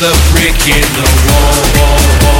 another brick in the wall. wall, wall,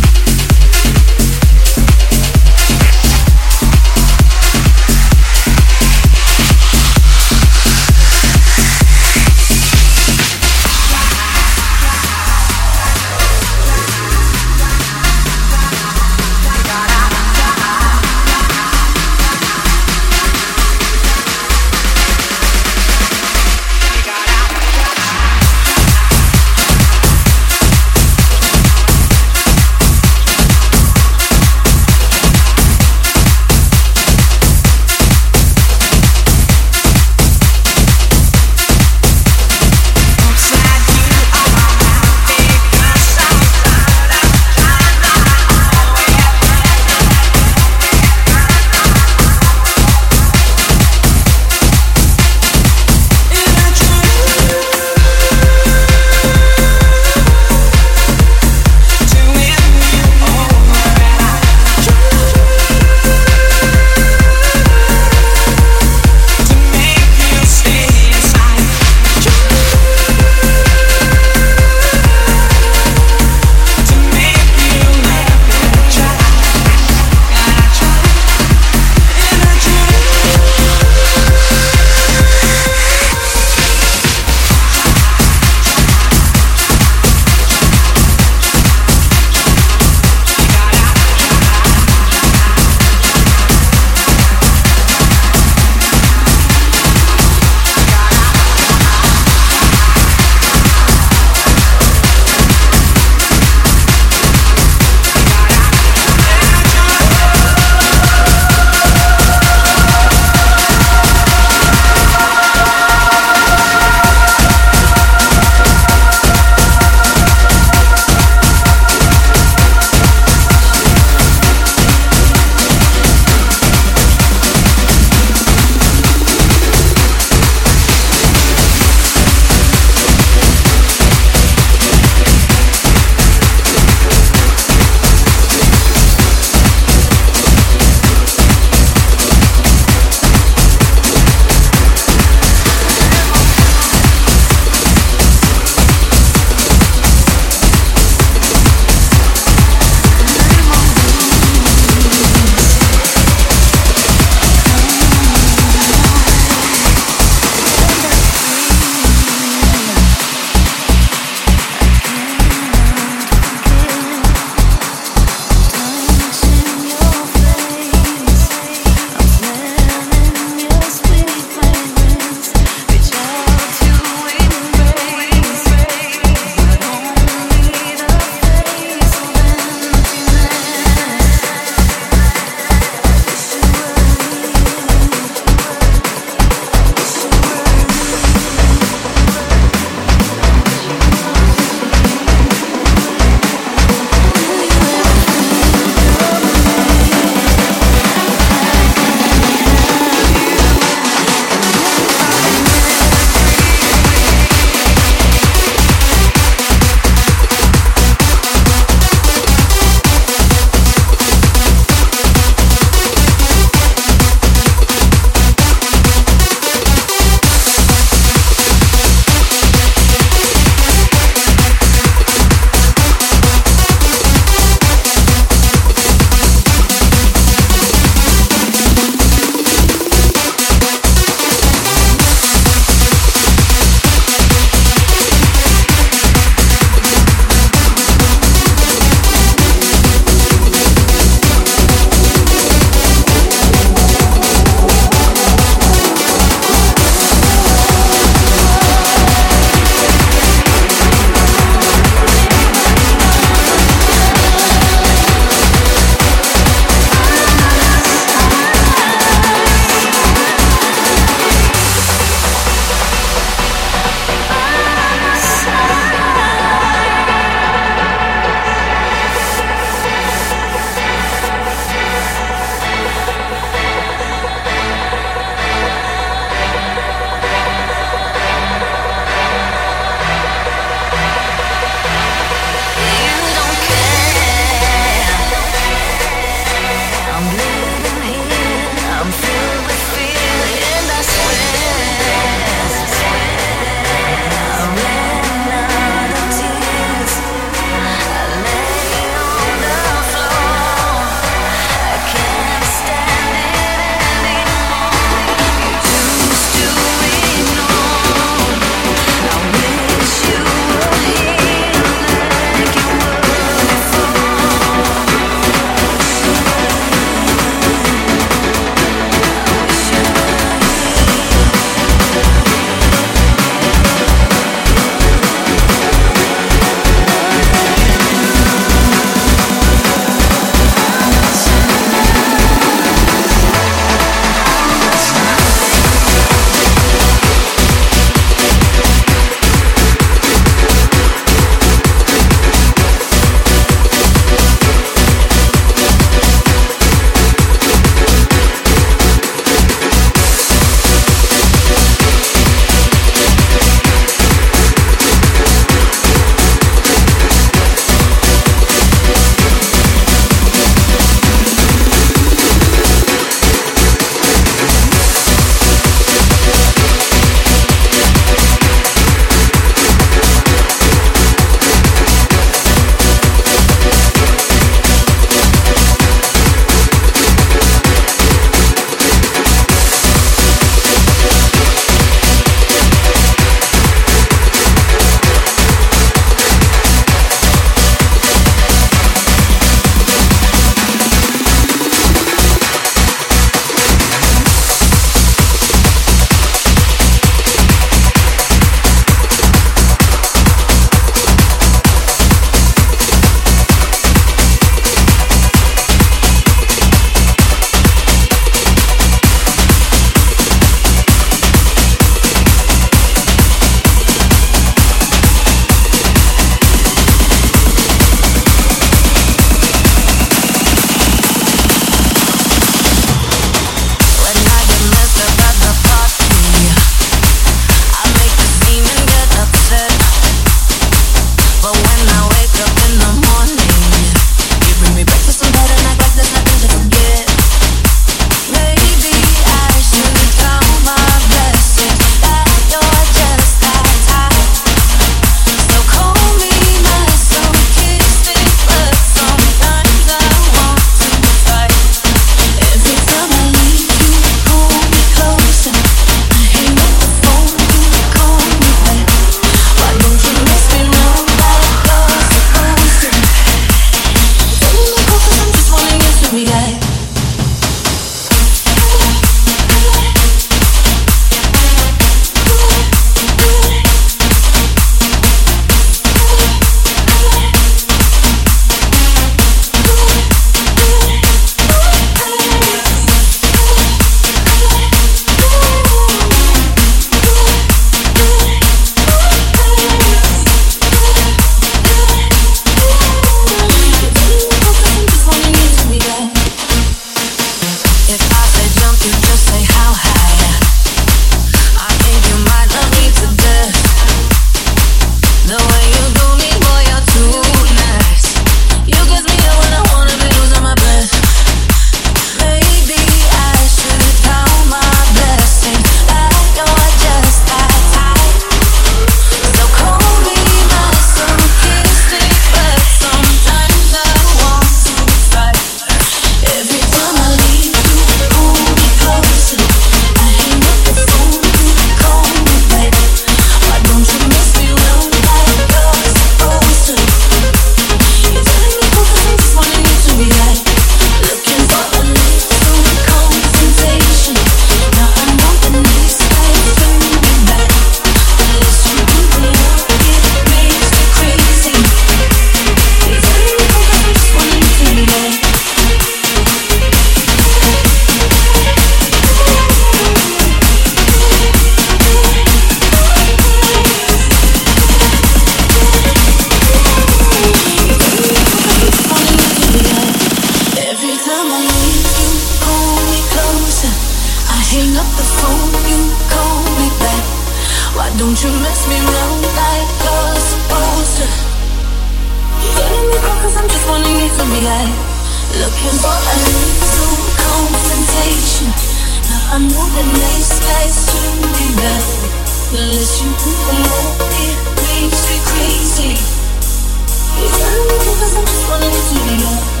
Because I'm just wanting to be